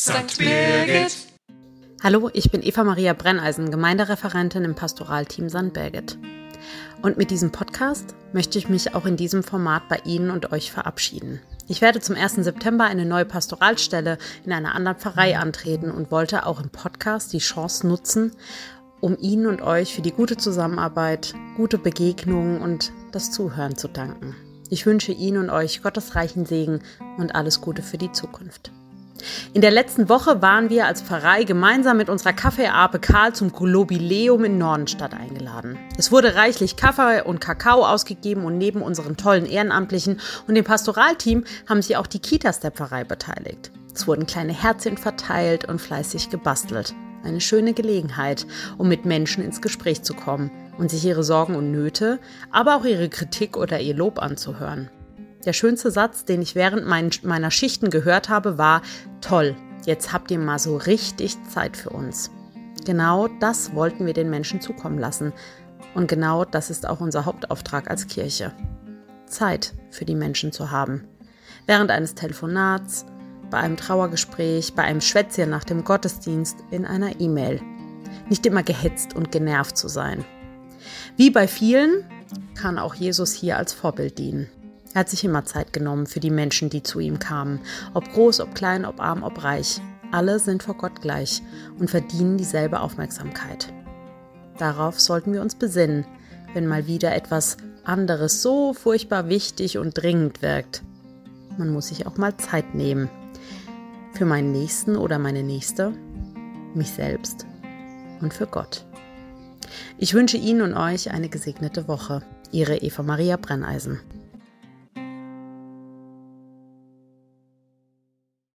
St. Birgit. Hallo, ich bin Eva Maria Brenneisen, Gemeindereferentin im Pastoralteam St. Birgit. Und mit diesem Podcast möchte ich mich auch in diesem Format bei Ihnen und euch verabschieden. Ich werde zum 1. September eine neue Pastoralstelle in einer anderen Pfarrei antreten und wollte auch im Podcast die Chance nutzen, um Ihnen und euch für die gute Zusammenarbeit, gute Begegnungen und das Zuhören zu danken. Ich wünsche Ihnen und euch Gottes reichen Segen und alles Gute für die Zukunft. In der letzten Woche waren wir als Pfarrei gemeinsam mit unserer Kaffeeape Karl zum Globileum in Nordenstadt eingeladen. Es wurde reichlich Kaffee und Kakao ausgegeben und neben unseren tollen Ehrenamtlichen und dem Pastoralteam haben sich auch die Kitas der Pfarrei beteiligt. Es wurden kleine Herzchen verteilt und fleißig gebastelt. Eine schöne Gelegenheit, um mit Menschen ins Gespräch zu kommen und sich ihre Sorgen und Nöte, aber auch ihre Kritik oder ihr Lob anzuhören. Der schönste Satz, den ich während mein, meiner Schichten gehört habe, war, toll, jetzt habt ihr mal so richtig Zeit für uns. Genau das wollten wir den Menschen zukommen lassen. Und genau das ist auch unser Hauptauftrag als Kirche. Zeit für die Menschen zu haben. Während eines Telefonats, bei einem Trauergespräch, bei einem Schwätzchen nach dem Gottesdienst, in einer E-Mail. Nicht immer gehetzt und genervt zu sein. Wie bei vielen kann auch Jesus hier als Vorbild dienen. Er hat sich immer Zeit genommen für die Menschen, die zu ihm kamen. Ob groß, ob klein, ob arm, ob reich. Alle sind vor Gott gleich und verdienen dieselbe Aufmerksamkeit. Darauf sollten wir uns besinnen, wenn mal wieder etwas anderes so furchtbar wichtig und dringend wirkt. Man muss sich auch mal Zeit nehmen. Für meinen Nächsten oder meine Nächste, mich selbst und für Gott. Ich wünsche Ihnen und euch eine gesegnete Woche. Ihre Eva Maria Brenneisen.